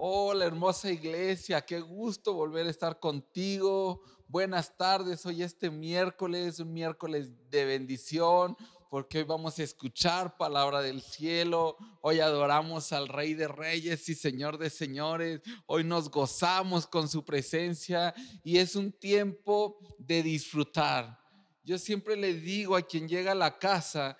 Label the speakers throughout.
Speaker 1: Hola hermosa iglesia, qué gusto volver a estar contigo. Buenas tardes, hoy este miércoles, un miércoles de bendición, porque hoy vamos a escuchar palabra del cielo, hoy adoramos al Rey de Reyes y Señor de Señores, hoy nos gozamos con su presencia y es un tiempo de disfrutar. Yo siempre le digo a quien llega a la casa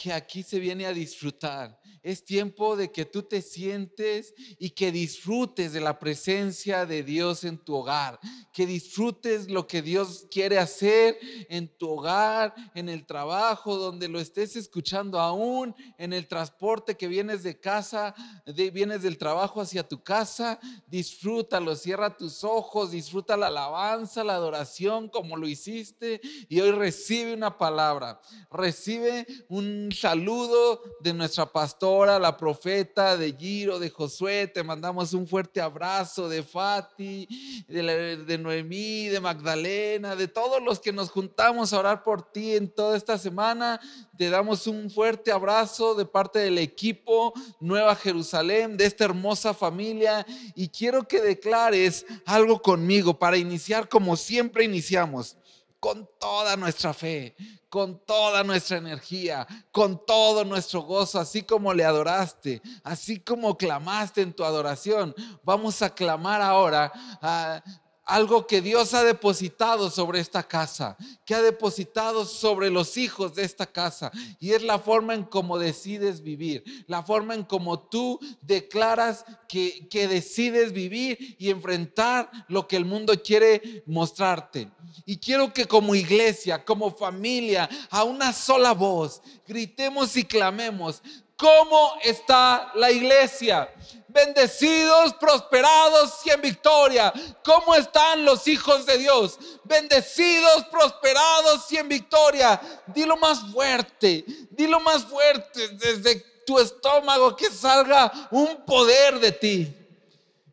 Speaker 1: que aquí se viene a disfrutar. Es tiempo de que tú te sientes y que disfrutes de la presencia de Dios en tu hogar, que disfrutes lo que Dios quiere hacer en tu hogar, en el trabajo, donde lo estés escuchando aún, en el transporte que vienes de casa, de, vienes del trabajo hacia tu casa, disfrútalo, cierra tus ojos, disfruta la alabanza, la adoración como lo hiciste y hoy recibe una palabra, recibe un saludo de nuestra pastora la profeta, de Giro, de Josué. Te mandamos un fuerte abrazo de Fati, de, de Noemí, de Magdalena, de todos los que nos juntamos a orar por ti en toda esta semana. Te damos un fuerte abrazo de parte del equipo Nueva Jerusalén, de esta hermosa familia. Y quiero que declares algo conmigo para iniciar como siempre iniciamos con toda nuestra fe, con toda nuestra energía, con todo nuestro gozo, así como le adoraste, así como clamaste en tu adoración. Vamos a clamar ahora a algo que Dios ha depositado sobre esta casa, que ha depositado sobre los hijos de esta casa. Y es la forma en cómo decides vivir, la forma en cómo tú declaras que, que decides vivir y enfrentar lo que el mundo quiere mostrarte. Y quiero que como iglesia, como familia, a una sola voz, gritemos y clamemos, ¿Cómo está la iglesia? Bendecidos, prosperados y en victoria. ¿Cómo están los hijos de Dios? Bendecidos, prosperados y en victoria. Dilo más fuerte, dilo más fuerte desde tu estómago que salga un poder de ti.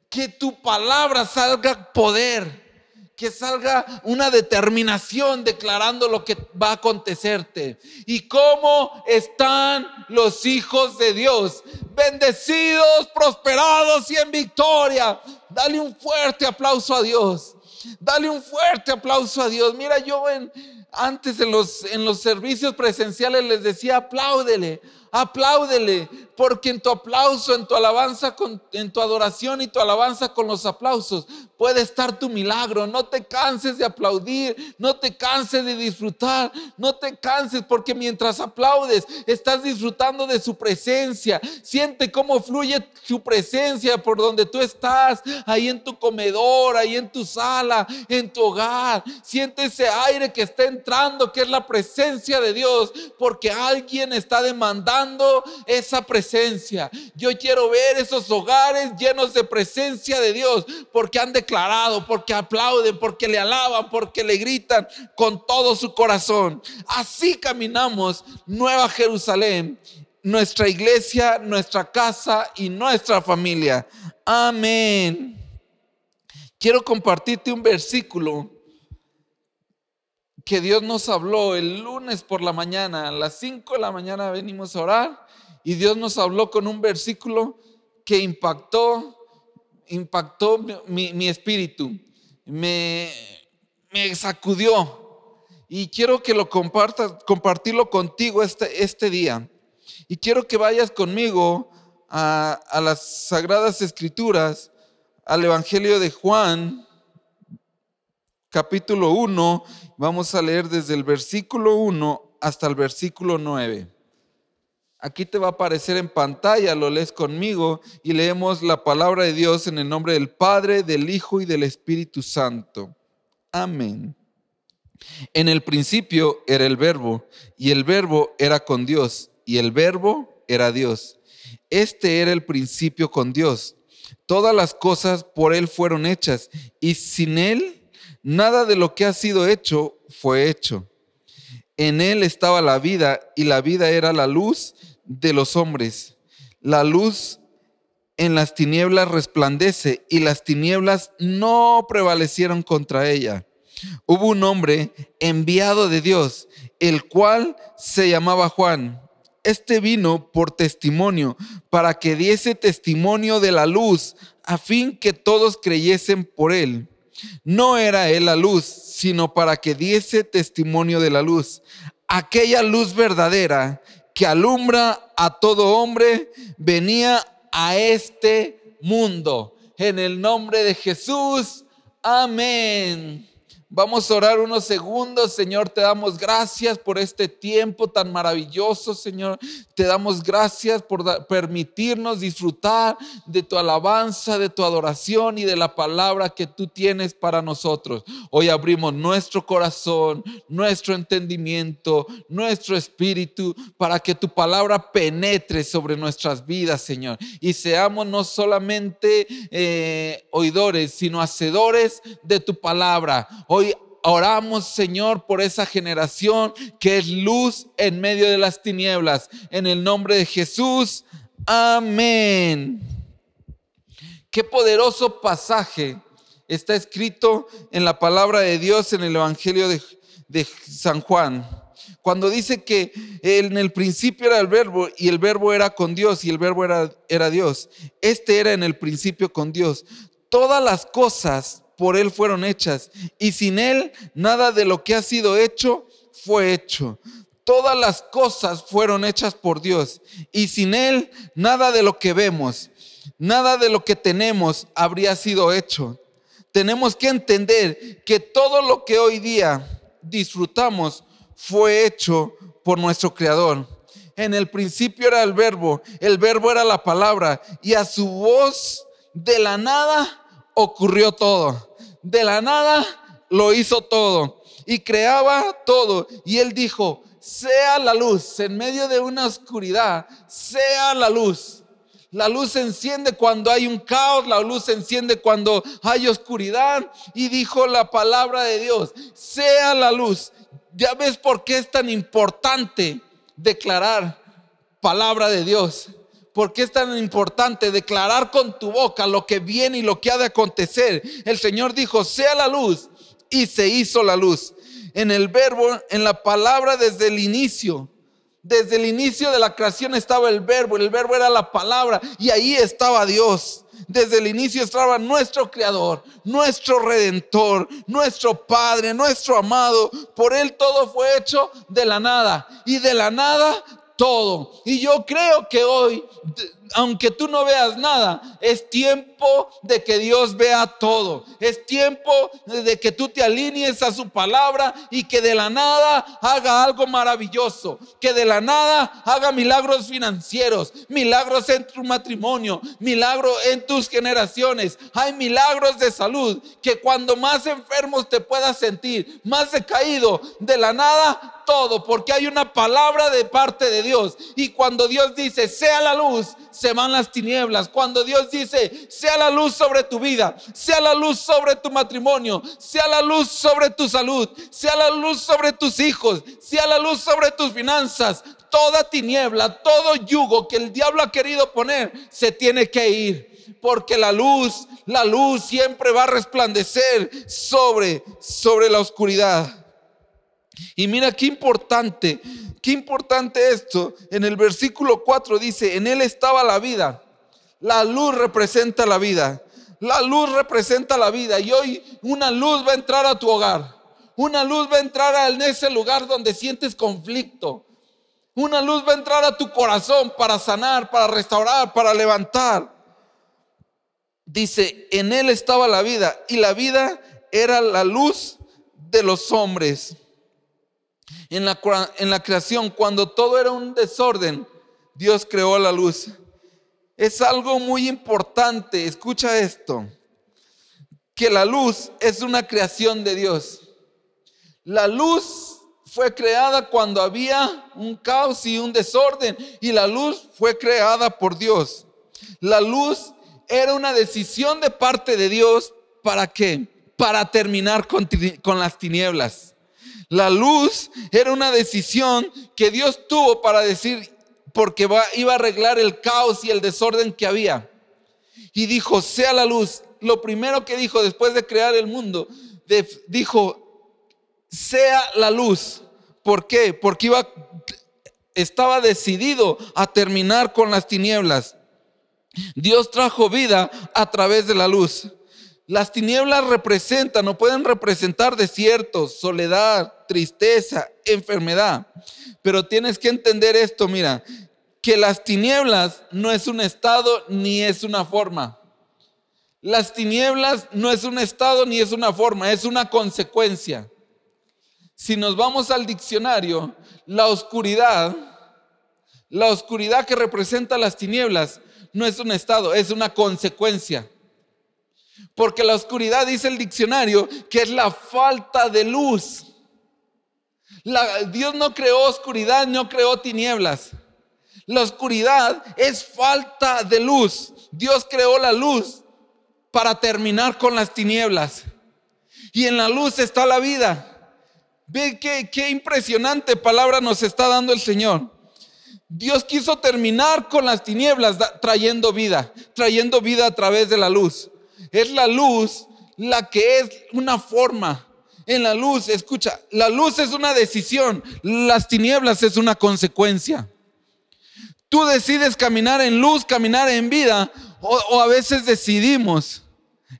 Speaker 1: Que tu palabra salga poder que salga una determinación declarando lo que va a acontecerte. ¿Y cómo están los hijos de Dios? Bendecidos, prosperados y en victoria. Dale un fuerte aplauso a Dios. Dale un fuerte aplauso a Dios. Mira, yo en, antes en los, en los servicios presenciales les decía, apláudele, apláudele, porque en tu aplauso, en tu alabanza, en tu adoración y tu alabanza con los aplausos, puede estar tu milagro. No te canses de aplaudir, no te canses de disfrutar, no te canses porque mientras aplaudes estás disfrutando de su presencia. Siente cómo fluye su presencia por donde tú estás, ahí en tu comedor, ahí en tu sala, en tu hogar. Siente ese aire que está entrando, que es la presencia de Dios, porque alguien está demandando esa presencia yo quiero ver esos hogares llenos de presencia de Dios porque han declarado, porque aplauden, porque le alaban, porque le gritan con todo su corazón. Así caminamos Nueva Jerusalén, nuestra iglesia, nuestra casa y nuestra familia. Amén. Quiero compartirte un versículo que Dios nos habló el lunes por la mañana. A las 5 de la mañana venimos a orar y Dios nos habló con un versículo que impactó, impactó mi, espíritu, me, me, sacudió. Y quiero que lo compartas, compartirlo contigo este, este día. Y quiero que vayas conmigo a, a las Sagradas Escrituras, al Evangelio de Juan, capítulo 1. Vamos a leer desde el versículo 1 hasta el versículo 9. Aquí te va a aparecer en pantalla, lo lees conmigo y leemos la palabra de Dios en el nombre del Padre, del Hijo y del Espíritu Santo. Amén. En el principio era el verbo y el verbo era con Dios y el verbo era Dios. Este era el principio con Dios. Todas las cosas por Él fueron hechas y sin Él nada de lo que ha sido hecho fue hecho. En Él estaba la vida y la vida era la luz de los hombres. La luz en las tinieblas resplandece y las tinieblas no prevalecieron contra ella. Hubo un hombre enviado de Dios, el cual se llamaba Juan. Este vino por testimonio, para que diese testimonio de la luz, a fin que todos creyesen por él. No era él la luz, sino para que diese testimonio de la luz. Aquella luz verdadera que alumbra a todo hombre venía a este mundo. En el nombre de Jesús. Amén. Vamos a orar unos segundos, Señor. Te damos gracias por este tiempo tan maravilloso, Señor. Te damos gracias por permitirnos disfrutar de tu alabanza, de tu adoración y de la palabra que tú tienes para nosotros. Hoy abrimos nuestro corazón, nuestro entendimiento, nuestro espíritu para que tu palabra penetre sobre nuestras vidas, Señor. Y seamos no solamente eh, oidores, sino hacedores de tu palabra. Oramos, Señor, por esa generación que es luz en medio de las tinieblas. En el nombre de Jesús. Amén. Qué poderoso pasaje está escrito en la palabra de Dios en el Evangelio de, San Juan. Cuando dice que en el principio era el verbo y el verbo era con Dios y el verbo era, era Dios. Este era en el principio con Dios. Todas las cosas por Él fueron hechas, y sin Él nada de lo que ha sido hecho fue hecho. Todas las cosas fueron hechas por Dios, y sin Él nada de lo que vemos, nada de lo que tenemos habría sido hecho. Tenemos que entender que todo lo que hoy día disfrutamos fue hecho por nuestro Creador. En el principio era el verbo, el verbo era la palabra, y a su voz de la nada ocurrió todo de la nada lo hizo todo y creaba todo. Y él dijo, sea la luz, en medio de una oscuridad, sea la luz. La luz se enciende cuando hay un caos, la luz se enciende cuando hay oscuridad. Y dijo la palabra de Dios, sea la luz. Ya ves por qué es tan importante declarar palabra de Dios. ¿Por qué es tan importante declarar con tu boca lo que viene y lo que ha de acontecer? El Señor dijo, sea la luz, y se hizo la luz. En el verbo, en la palabra desde el inicio. Desde el inicio de la creación estaba el verbo, el verbo era la palabra y ahí estaba Dios. Desde el inicio estaba nuestro Creador, nuestro Redentor, nuestro Padre, nuestro amado. Por Él todo fue hecho de la nada. Y de la nada todo. Y yo creo que hoy, aunque tú no veas nada, es tiempo de que Dios vea todo. Es tiempo de que tú te alinees a su palabra y que de la nada haga algo maravilloso. Que de la nada haga milagros financieros, milagros en tu matrimonio, milagros en tus generaciones. Hay milagros de salud que cuando más enfermos te puedas sentir, más decaído, de la nada todo porque hay una palabra de parte de Dios. Y cuando Dios dice, sea la luz, se van las tinieblas. Cuando Dios dice, sea la luz sobre tu vida, sea la luz sobre tu matrimonio, sea la luz sobre tu salud, sea la luz sobre tus hijos, sea la luz sobre tus finanzas, toda tiniebla, todo yugo que el diablo ha querido poner, se tiene que ir. Porque la luz, la luz siempre va a resplandecer sobre, sobre la oscuridad. Y mira qué importante, qué importante esto. En el versículo 4 dice, en él estaba la vida. La luz representa la vida. La luz representa la vida. Y hoy una luz va a entrar a tu hogar. Una luz va a entrar en ese lugar donde sientes conflicto. Una luz va a entrar a tu corazón para sanar, para restaurar, para levantar. Dice, en él estaba la vida y la vida era la luz de los hombres en la, creación, cuando todo era un desorden, Dios creó la luz. Es algo muy importante, escucha esto, que la luz es una creación de Dios. La luz fue creada cuando había un caos y un desorden y la luz fue creada por Dios. La luz era una decisión de parte de Dios para qué? Para terminar con las tinieblas. La luz era una decisión que Dios tuvo para decir, porque iba a arreglar el caos y el desorden que había. Y dijo, sea la luz. Lo primero que dijo después de crear el mundo, dijo, sea la luz. ¿Por qué? Porque iba, estaba decidido a terminar con las tinieblas. Dios trajo vida a través de la luz. Las tinieblas representan o pueden representar desiertos, soledad, tristeza, enfermedad. Pero tienes que entender esto, mira, que las tinieblas no es un estado ni es una forma. Las tinieblas no es un estado ni es una forma, es una consecuencia. Si nos vamos al diccionario, la oscuridad, la oscuridad que representa las tinieblas, no es un estado, es una consecuencia. Porque la oscuridad dice el diccionario que es la falta de luz. Dios no creó oscuridad, no creó tinieblas. La oscuridad es falta de luz. Dios creó la luz para terminar con las tinieblas. Y en la luz está la vida. Ve qué, qué impresionante palabra nos está dando el Señor. Dios quiso terminar con las tinieblas trayendo vida, trayendo vida a través de la luz. Es la luz la que es una forma. En la luz, escucha, la luz es una decisión, las tinieblas es una consecuencia. Tú decides caminar en luz, caminar en vida, o, a veces decidimos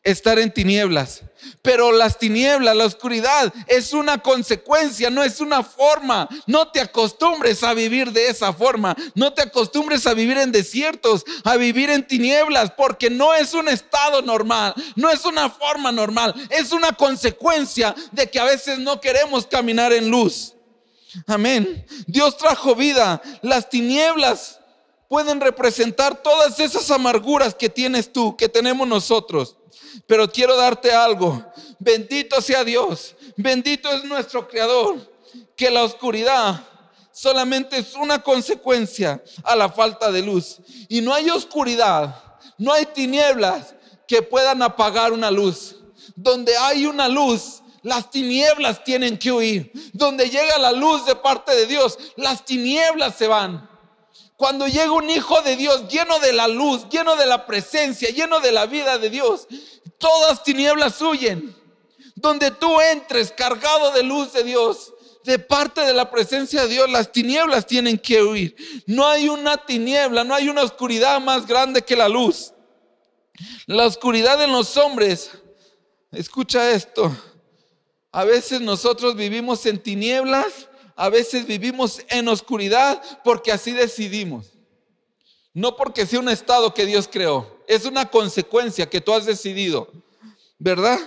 Speaker 1: estar en tinieblas. Pero las tinieblas, la oscuridad es una consecuencia, no es una forma. No te acostumbres a vivir de esa forma. No te acostumbres a vivir en desiertos, a vivir en tinieblas, porque no es un estado normal, no es una forma normal, es una consecuencia de que a veces no queremos caminar en luz. Amén. Dios trajo vida. Las tinieblas pueden representar todas esas amarguras que tienes tú, que tenemos nosotros. Pero quiero darte algo. Bendito sea Dios. Bendito es nuestro Creador. Que la oscuridad solamente es una consecuencia a la falta de luz. Y no hay oscuridad, no hay tinieblas que puedan apagar una luz. Donde hay una luz, las tinieblas tienen que huir. Donde llega la luz de parte de Dios, las tinieblas se van. Cuando llega un hijo de Dios lleno de la luz, lleno de la presencia, lleno de la vida de Dios, todas tinieblas huyen. Donde tú entres cargado de luz de Dios, de parte de la presencia de Dios, las tinieblas tienen que huir. No hay una tiniebla, no hay una oscuridad más grande que la luz. La oscuridad en los hombres, escucha esto, a veces nosotros vivimos en tinieblas a veces vivimos en oscuridad porque así decidimos. No porque sea un estado que Dios creó. Es una consecuencia que tú has decidido. ¿Verdad?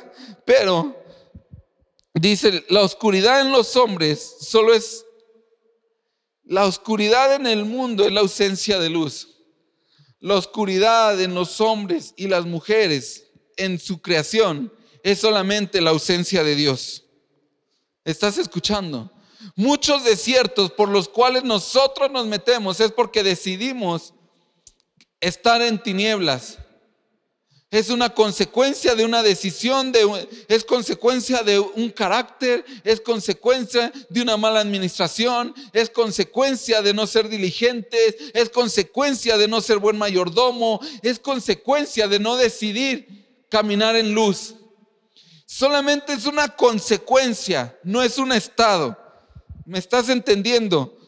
Speaker 1: Pero dice, la oscuridad en los hombres solo es... La oscuridad en el mundo es la ausencia de luz. La oscuridad en los hombres y las mujeres en su creación es solamente la ausencia de Dios. ¿Estás escuchando? Muchos desiertos por los cuales nosotros nos metemos es porque decidimos estar en tinieblas. Es una consecuencia de una decisión, de, es consecuencia de un carácter, es consecuencia de una mala administración, es consecuencia de no ser diligentes, es consecuencia de no ser buen mayordomo, es consecuencia de no decidir caminar en luz. Solamente es una consecuencia, no es un estado. ¿Me estás entendiendo?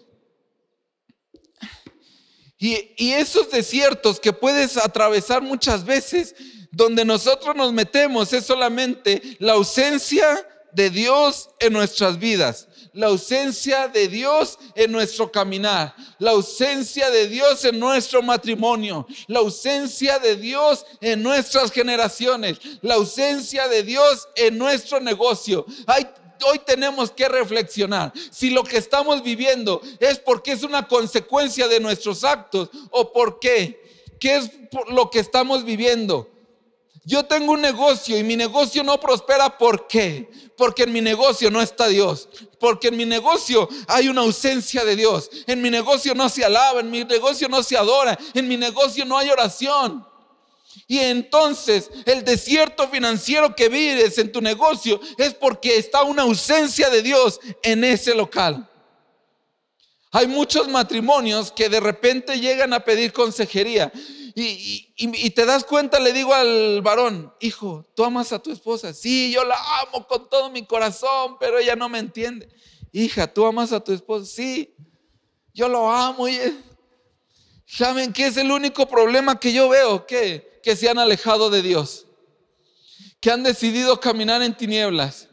Speaker 1: Y, esos desiertos que puedes atravesar muchas veces, donde nosotros nos metemos, es solamente la ausencia de Dios en nuestras vidas, la ausencia de Dios en nuestro caminar, la ausencia de Dios en nuestro matrimonio, la ausencia de Dios en nuestras generaciones, la ausencia de Dios en nuestro negocio. Hay hoy tenemos que reflexionar si lo que estamos viviendo es porque es una consecuencia de nuestros actos o por qué. ¿Qué es lo que estamos viviendo? Yo tengo un negocio y mi negocio no prospera. ¿Por qué? Porque en mi negocio no está Dios. Porque en mi negocio hay una ausencia de Dios. En mi negocio no se alaba, en mi negocio no se adora, en mi negocio no hay oración. Y entonces el desierto financiero que vives en tu negocio es porque está una ausencia de Dios en ese local. Hay muchos matrimonios que de repente llegan a pedir consejería y, te das cuenta, le digo al varón, hijo, tú amas a tu esposa. Sí, yo la amo con todo mi corazón, pero ella no me entiende. Hija, tú amas a tu esposa. Sí, yo lo amo. Y ¿Saben qué es el único problema que yo veo? Que, que se han alejado de Dios, que han decidido caminar en tinieblas,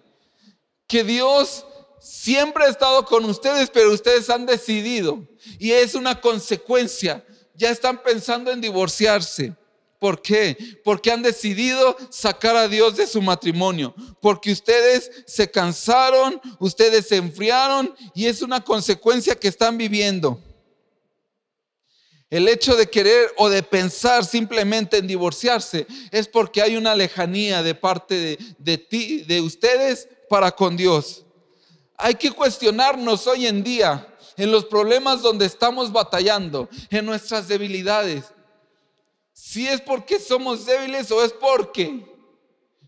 Speaker 1: que Dios siempre ha estado con ustedes, pero ustedes han decidido y es una consecuencia. Ya están pensando en divorciarse. ¿Por qué? Porque han decidido sacar a Dios de su matrimonio. Porque ustedes se cansaron, ustedes se enfriaron y es una consecuencia que están viviendo. El hecho de querer o de pensar simplemente en divorciarse es porque hay una lejanía de parte de, de ti, de ustedes para con Dios. Hay que cuestionarnos hoy en día en los problemas donde estamos batallando, en nuestras debilidades. Si es porque somos débiles o es porque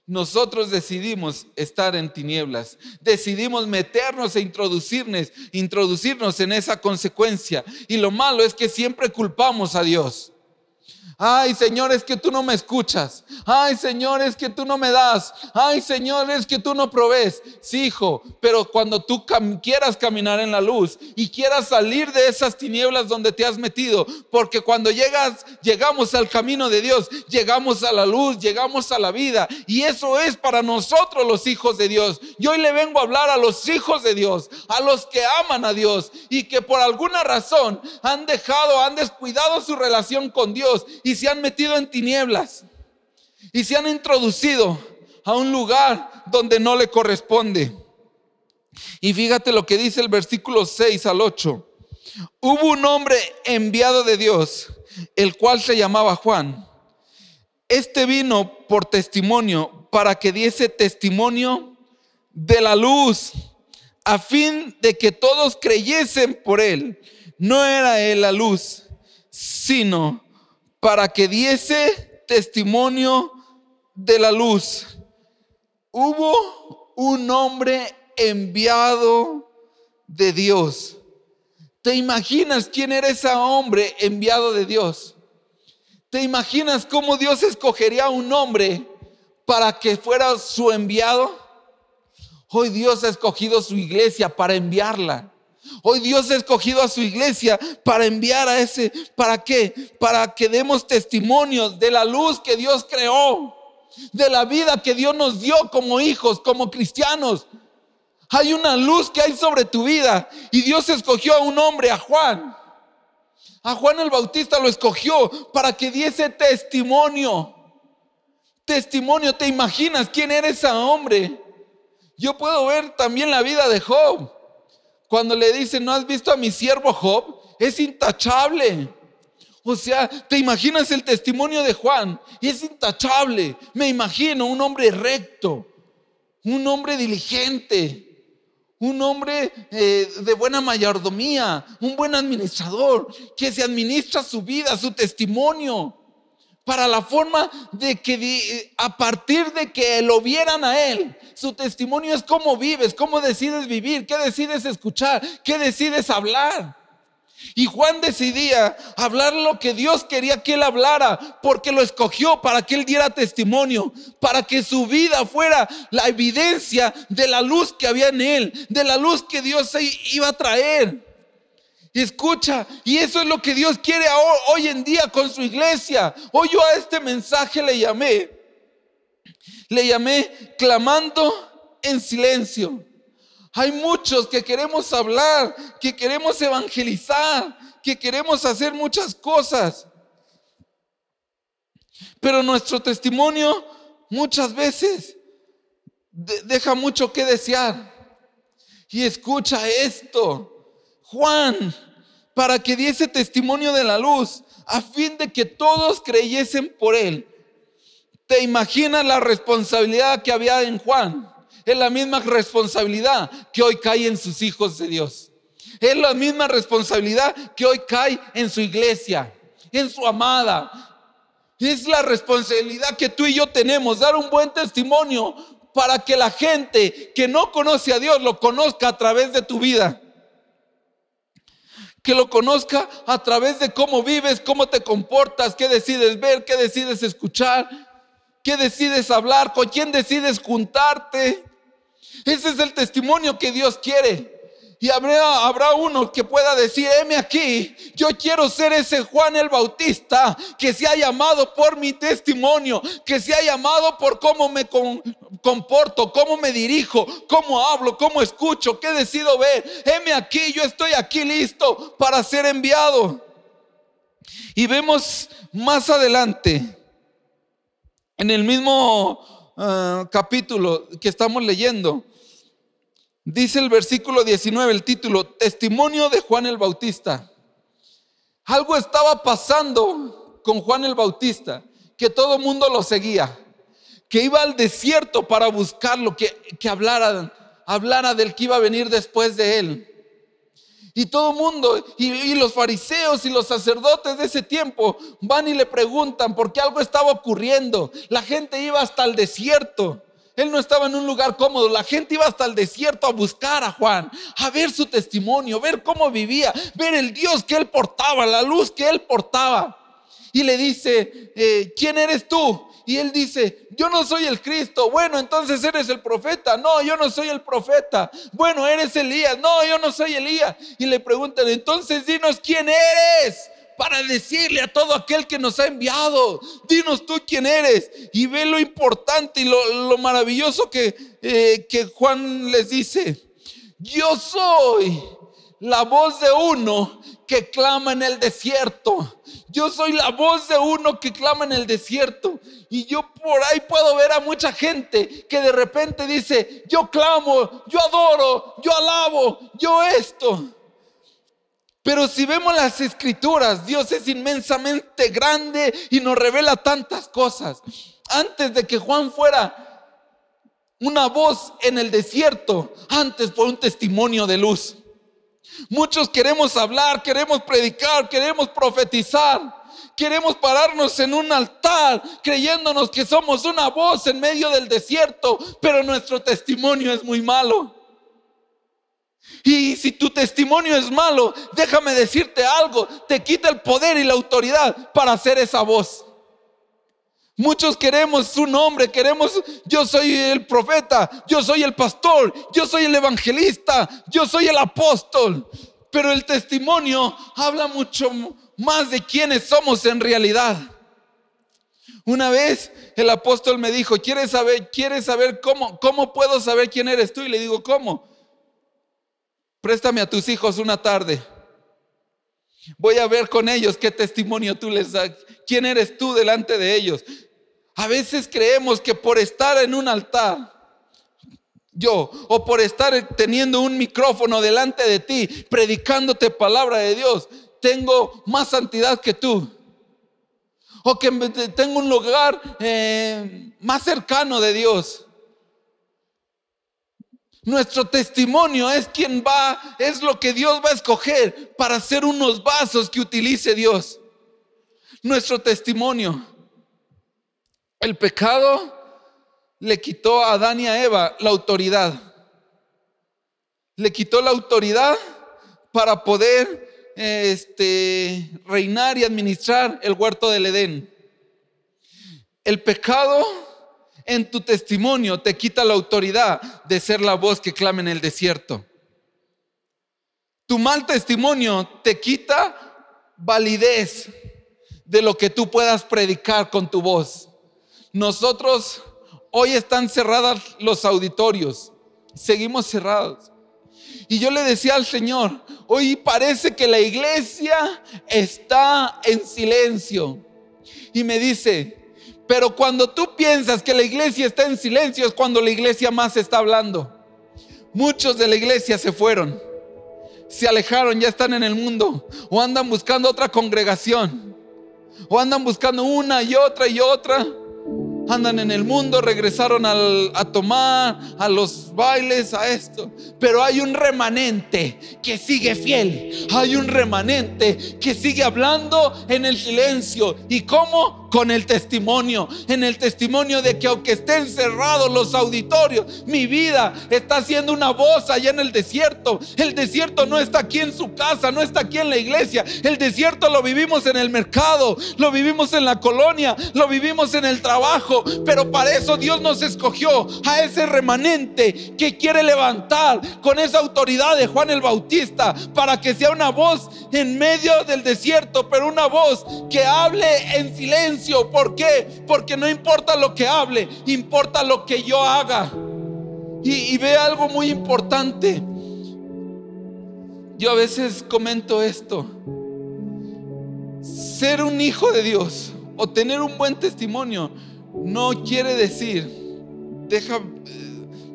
Speaker 1: nosotros decidimos estar en tinieblas, decidimos meternos e introducirnos, introducirnos en esa consecuencia. Y lo malo es que siempre culpamos a Dios. Ay, Señor, es que tú no me escuchas. Ay, Señor, es que tú no me das. Ay, Señor, es que tú no provees. Sí, hijo, pero cuando tú quieras caminar en la luz y quieras salir de esas tinieblas donde te has metido, porque cuando llegas, llegamos al camino de Dios, llegamos a la luz, llegamos a la vida. Y eso es para nosotros los hijos de Dios. Y hoy le vengo a hablar a los hijos de Dios, a los que aman a Dios y que por alguna razón han dejado, han descuidado su relación con Dios se han metido en tinieblas y se han introducido a un lugar donde no le corresponde. Y fíjate lo que dice el versículo 6 al 8. Hubo un hombre enviado de Dios, el cual se llamaba Juan. Este vino por testimonio para que diese testimonio de la luz, a fin de que todos creyesen por él. No era él la luz, sino para que diese testimonio de la luz. Hubo un hombre enviado de Dios. ¿Te imaginas quién era ese hombre enviado de Dios? ¿Te imaginas cómo Dios escogería a un hombre para que fuera su enviado? Hoy Dios ha escogido su iglesia para enviarla. Hoy Dios ha escogido a su iglesia para enviar a ese, ¿para qué? Para que demos testimonios de la luz que Dios creó, de la vida que Dios nos dio como hijos, como cristianos. Hay una luz que hay sobre tu vida y Dios escogió a un hombre, a Juan. A Juan el Bautista lo escogió para que diese testimonio. Testimonio, ¿te imaginas quién era ese hombre? Yo puedo ver también la vida de Job. Cuando le dicen, ¿no has visto a mi siervo Job? Es intachable. O sea, ¿te imaginas el testimonio de Juan? Es intachable. Me imagino un hombre recto, un hombre diligente, un hombre eh, de buena mayordomía, un buen administrador, que se administra su vida, su testimonio, para la forma de que a partir de que lo vieran a él, su testimonio es cómo vives, cómo decides vivir, qué decides escuchar, qué decides hablar. Y Juan decidía hablar lo que Dios quería que él hablara, porque lo escogió para que él diera testimonio, para que su vida fuera la evidencia de la luz que había en él, de la luz que Dios iba a traer. Y escucha, y eso es lo que Dios quiere hoy en día con su iglesia. Hoy yo a este mensaje le llamé le llamé clamando en silencio. Hay muchos que queremos hablar, que queremos evangelizar, que queremos hacer muchas cosas. Pero nuestro testimonio muchas veces deja mucho que desear. Y escucha esto, Juan, para que diese testimonio de la luz, a fin de que todos creyesen por él. ¿Te imaginas la responsabilidad que había en Juan? Es la misma responsabilidad que hoy cae en sus hijos de Dios. Es la misma responsabilidad que hoy cae en su iglesia, en su amada. Es la responsabilidad que tú y yo tenemos, dar un buen testimonio para que la gente que no conoce a Dios lo conozca a través de tu vida. Que lo conozca a través de cómo vives, cómo te comportas, qué decides ver, qué decides escuchar, ¿Qué decides hablar? ¿Con quién decides juntarte? Ese es el testimonio que Dios quiere. Y habrá, habrá uno que pueda decir, heme aquí, yo quiero ser ese Juan el Bautista que se ha llamado por mi testimonio, que se ha llamado por cómo me comporto, cómo me dirijo, cómo hablo, cómo escucho, qué decido ver. Heme aquí, yo estoy aquí listo para ser enviado. Y vemos más adelante, en el mismo ah, capítulo que estamos leyendo, Dice el versículo 19, el título, Testimonio de Juan el Bautista. Algo estaba pasando con Juan el Bautista, que todo el mundo lo seguía, que iba al desierto para buscarlo, que, que hablara, del que iba a venir después de él. Y todo el mundo, y, y, los fariseos y los sacerdotes de ese tiempo van y le preguntan por qué algo estaba ocurriendo. La gente iba hasta el desierto. Él no estaba en un lugar cómodo. La gente iba hasta el desierto a buscar a Juan, a ver su testimonio, ver cómo vivía, ver el Dios que él portaba, la luz que él portaba. Y le dice, eh, ¿quién eres tú? Y él dice, yo no soy el Cristo. Bueno, entonces eres el profeta. No, yo no soy el profeta. Bueno, eres Elías. No, yo no soy Elías. Y le preguntan, entonces dinos quién eres para decirle a todo aquel que nos ha enviado, dinos tú quién eres. Y ve lo importante y lo, maravilloso que, eh, que Juan les dice. Yo soy la voz de uno que clama en el desierto. Yo soy la voz de uno que clama en el desierto. Y yo por ahí puedo ver a mucha gente que de repente dice, yo clamo, yo adoro, yo alabo, yo esto. Pero si vemos las escrituras, Dios es inmensamente grande y nos revela tantas cosas. Antes de que Juan fuera una voz en el desierto, antes fue un testimonio de luz. Muchos queremos hablar, queremos predicar, queremos profetizar. Queremos pararnos en un altar creyéndonos que somos una voz en medio del desierto, pero nuestro testimonio es muy malo. Y si tu testimonio es malo, déjame decirte algo, te quita el poder y la autoridad para hacer esa voz. Muchos queremos su nombre, queremos, yo soy el profeta, yo soy el pastor, yo soy el evangelista, yo soy el apóstol. Pero el testimonio habla mucho más de quiénes somos en realidad. Una vez el apóstol me dijo, ¿quieres saber, quieres saber cómo, cómo puedo saber quién eres tú? Y le digo, ¿cómo? Préstame a tus hijos una tarde. Voy a ver con ellos qué testimonio tú les das. ¿Quién eres tú delante de ellos? A veces creemos que por estar en un altar, yo, o por estar teniendo un micrófono delante de ti, predicándote palabra de Dios, tengo más santidad que tú. O que tengo un lugar eh, más cercano de Dios. Nuestro testimonio es quien va, es lo que Dios va a escoger para hacer unos vasos que utilice Dios. Nuestro testimonio. El pecado le quitó a Adán y a Eva la autoridad. Le quitó la autoridad para poder este, reinar y administrar el huerto del Edén. El pecado en tu testimonio te quita la autoridad de ser la voz que clama en el desierto. Tu mal testimonio te quita validez de lo que tú puedas predicar con tu voz. Nosotros hoy están cerrados los auditorios, seguimos cerrados. Y yo le decía al Señor, hoy parece que la iglesia está en silencio. Y me dice, pero cuando tú piensas que la iglesia está en silencio es cuando la iglesia más está hablando. Muchos de la iglesia se fueron, se alejaron, ya están en el mundo o andan buscando otra congregación o andan buscando una y otra y otra. Andan en el mundo, regresaron a tomar, a los bailes, a esto. Pero hay un remanente que sigue fiel. Hay un remanente que sigue hablando en el silencio. ¿Y cómo? Con el testimonio, en el testimonio de que aunque estén cerrados los auditorios, mi vida está siendo una voz allá en el desierto. El desierto no está aquí en su casa, no está aquí en la iglesia. El desierto lo vivimos en el mercado, lo vivimos en la colonia, lo vivimos en el trabajo. Pero para eso Dios nos escogió a ese remanente que quiere levantar con esa autoridad de Juan el Bautista para que sea una voz en medio del desierto, pero una voz que hable en silencio. ¿Por qué? Porque no importa lo que hable, importa lo que yo haga. Y, ve algo muy importante. Yo a veces comento esto. Ser un hijo de Dios o tener un buen testimonio no quiere decir, deja,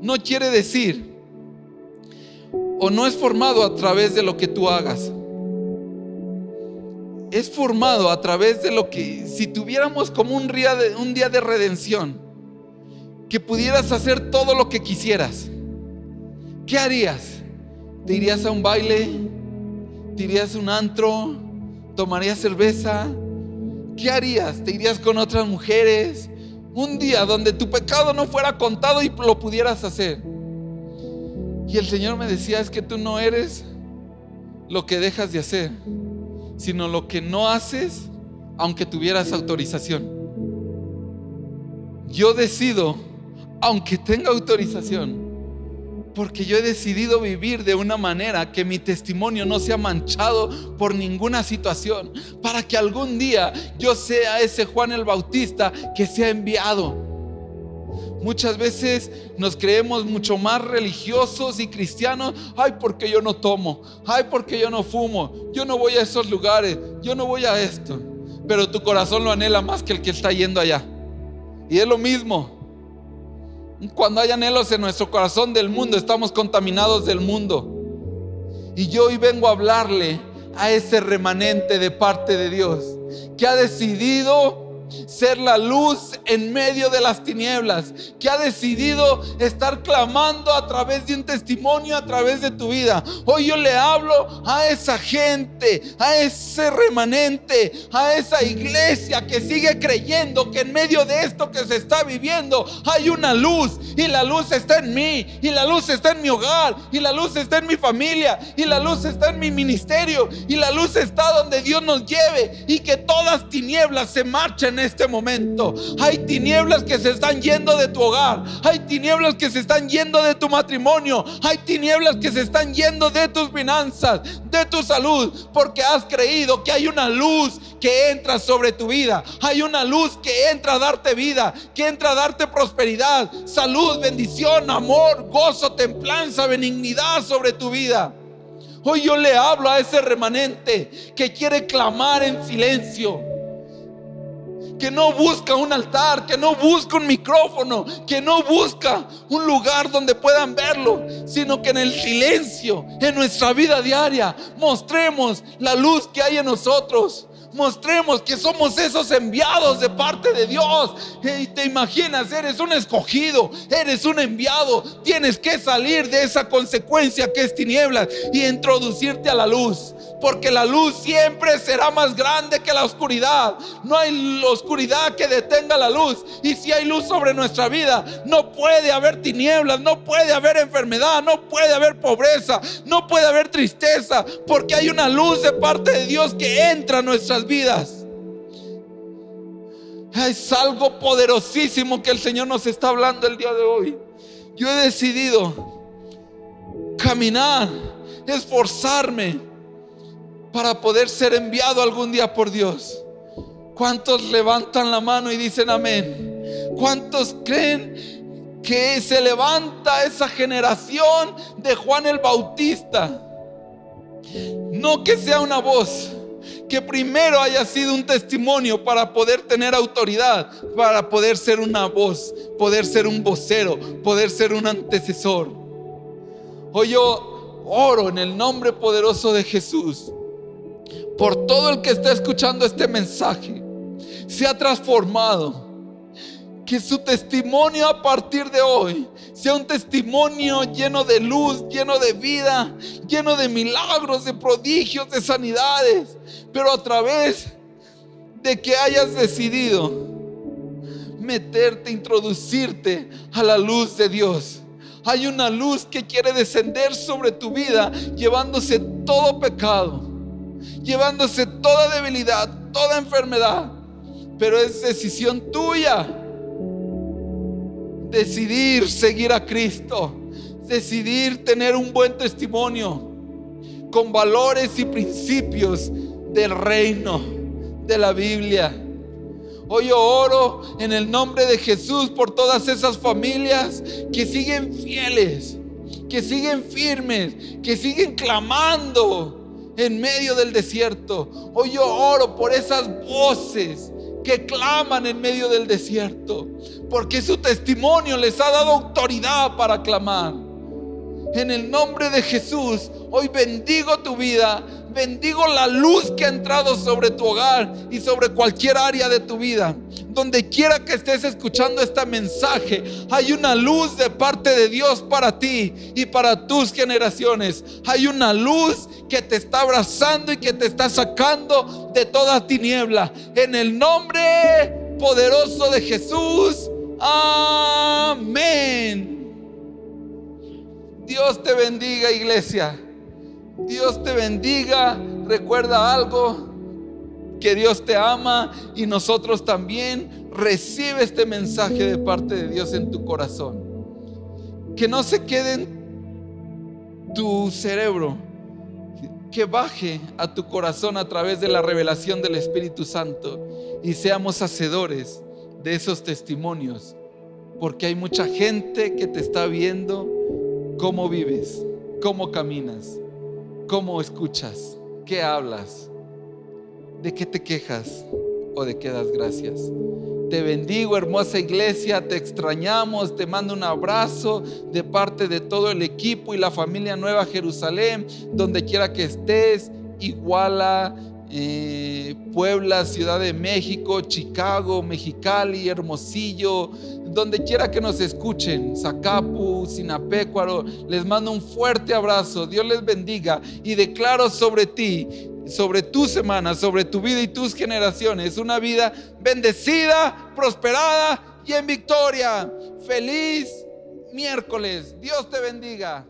Speaker 1: no quiere decir, o no es formado a través de lo que tú hagas. Es formado a través de lo que, si tuviéramos como un día de, redención, que pudieras hacer todo lo que quisieras, ¿qué harías? ¿Te irías a un baile? ¿Te irías a un antro? ¿Tomarías cerveza? ¿Qué harías? ¿Te irías con otras mujeres? Un día donde tu pecado no fuera contado y lo pudieras hacer. Y el Señor me decía, es que tú no eres lo que dejas de hacer, sino lo que no haces aunque tuvieras autorización. Yo decido aunque tenga autorización, porque yo he decidido vivir de una manera que mi testimonio no sea manchado por ninguna situación, para que algún día yo sea ese Juan el Bautista que sea enviado. Muchas veces nos creemos mucho más religiosos y cristianos. Ay, porque yo no tomo. Ay, porque yo no fumo. Yo no voy a esos lugares. Yo no voy a esto. Pero tu corazón lo anhela más que el que está yendo allá. Y es lo mismo. Cuando hay anhelos en nuestro corazón del mundo, estamos contaminados del mundo. Y yo hoy vengo a hablarle a ese remanente de parte de Dios que ha decidido ser la luz en medio de las tinieblas, que ha decidido estar clamando a través de un testimonio, a través de tu vida. Hoy yo le hablo a esa gente, a ese remanente, a esa iglesia que sigue creyendo que en medio de esto que se está viviendo hay una luz y la luz está en mí y la luz está en mi hogar y la luz está en mi familia y la luz está en mi ministerio y la luz está donde Dios nos lleve y que todas tinieblas se marchen en este momento. Hay tinieblas que se están yendo de tu hogar. Hay tinieblas que se están yendo de tu matrimonio. Hay tinieblas que se están yendo de tus finanzas, de tu salud, porque has creído que hay una luz que entra sobre tu vida. Hay una luz que entra a darte vida, que entra a darte prosperidad, salud, bendición, amor, gozo, templanza, benignidad sobre tu vida. Hoy yo le hablo a ese remanente que quiere clamar en silencio que no busca un altar, que no busca un micrófono, que no busca un lugar donde puedan verlo, sino que en el silencio, en nuestra vida diaria, mostremos la luz que hay en nosotros. Mostremos que somos esos enviados de parte de Dios. Y te imaginas, eres un escogido, eres un enviado. Tienes que salir de esa consecuencia que es tinieblas y introducirte a la luz porque la luz siempre será más grande que la oscuridad. No hay oscuridad que detenga la luz. Y si hay luz sobre nuestra vida, no puede haber tinieblas, no puede haber enfermedad, no puede haber pobreza, no puede haber tristeza, porque hay una luz de parte de Dios que entra a vidas. Es algo poderosísimo que el Señor nos está hablando el día de hoy. Yo he decidido caminar, esforzarme para poder ser enviado algún día por Dios. ¿Cuántos levantan la mano y dicen amén? ¿Cuántos creen que se levanta esa generación de Juan el Bautista? No que sea una voz, que primero haya sido un testimonio para poder tener autoridad, para poder ser una voz, poder ser un vocero, poder ser un antecesor. Hoy yo oro en el nombre poderoso de Jesús por todo el que está escuchando este mensaje, se ha transformado. Que su testimonio a partir de hoy sea un testimonio lleno de luz, lleno de vida, lleno de milagros, de prodigios, de sanidades, pero a través de que hayas decidido meterte, introducirte a la luz de Dios. Hay una luz que quiere descender sobre tu vida, llevándose todo pecado, llevándose toda debilidad, toda enfermedad. Pero es decisión tuya decidir seguir a Cristo, decidir tener un buen testimonio con valores y principios del reino de la Biblia. Hoy yo oro en el nombre de Jesús por todas esas familias que siguen fieles, que siguen firmes, que siguen clamando en medio del desierto. Hoy yo oro por esas voces que claman en medio del desierto, porque su testimonio les ha dado autoridad para clamar. En el nombre de Jesús, hoy bendigo tu vida bendigo la luz que ha entrado sobre tu hogar y sobre cualquier área de tu vida. Donde quiera que estés escuchando este mensaje, hay una luz de parte de Dios para ti y para tus generaciones. Hay una luz que te está abrazando y que te está sacando de toda tiniebla. En el nombre poderoso de Jesús. Amén. Dios te bendiga, iglesia. Dios te bendiga. Recuerda algo, que Dios te ama y nosotros también. Recibe este mensaje de parte de Dios en tu corazón. Que no se quede en tu cerebro, que baje a tu corazón a través de la revelación del Espíritu Santo y seamos hacedores de esos testimonios. Porque hay mucha gente que te está viendo cómo vives, cómo caminas. ¿Cómo escuchas? ¿Qué hablas? ¿De qué te quejas o de qué das gracias? Te bendigo, hermosa iglesia, te extrañamos, te mando un abrazo de parte de todo el equipo y la familia Nueva Jerusalén, donde quiera que estés, Iguala, eh, Puebla, Ciudad de México, Chicago, Mexicali, Hermosillo, donde quiera que nos escuchen, Zacapu, Sinapecuaro, les mando un fuerte abrazo, Dios les bendiga y declaro sobre ti, sobre tu semana, sobre tu vida y tus generaciones, una vida bendecida, prosperada y en victoria. Feliz miércoles, Dios te bendiga.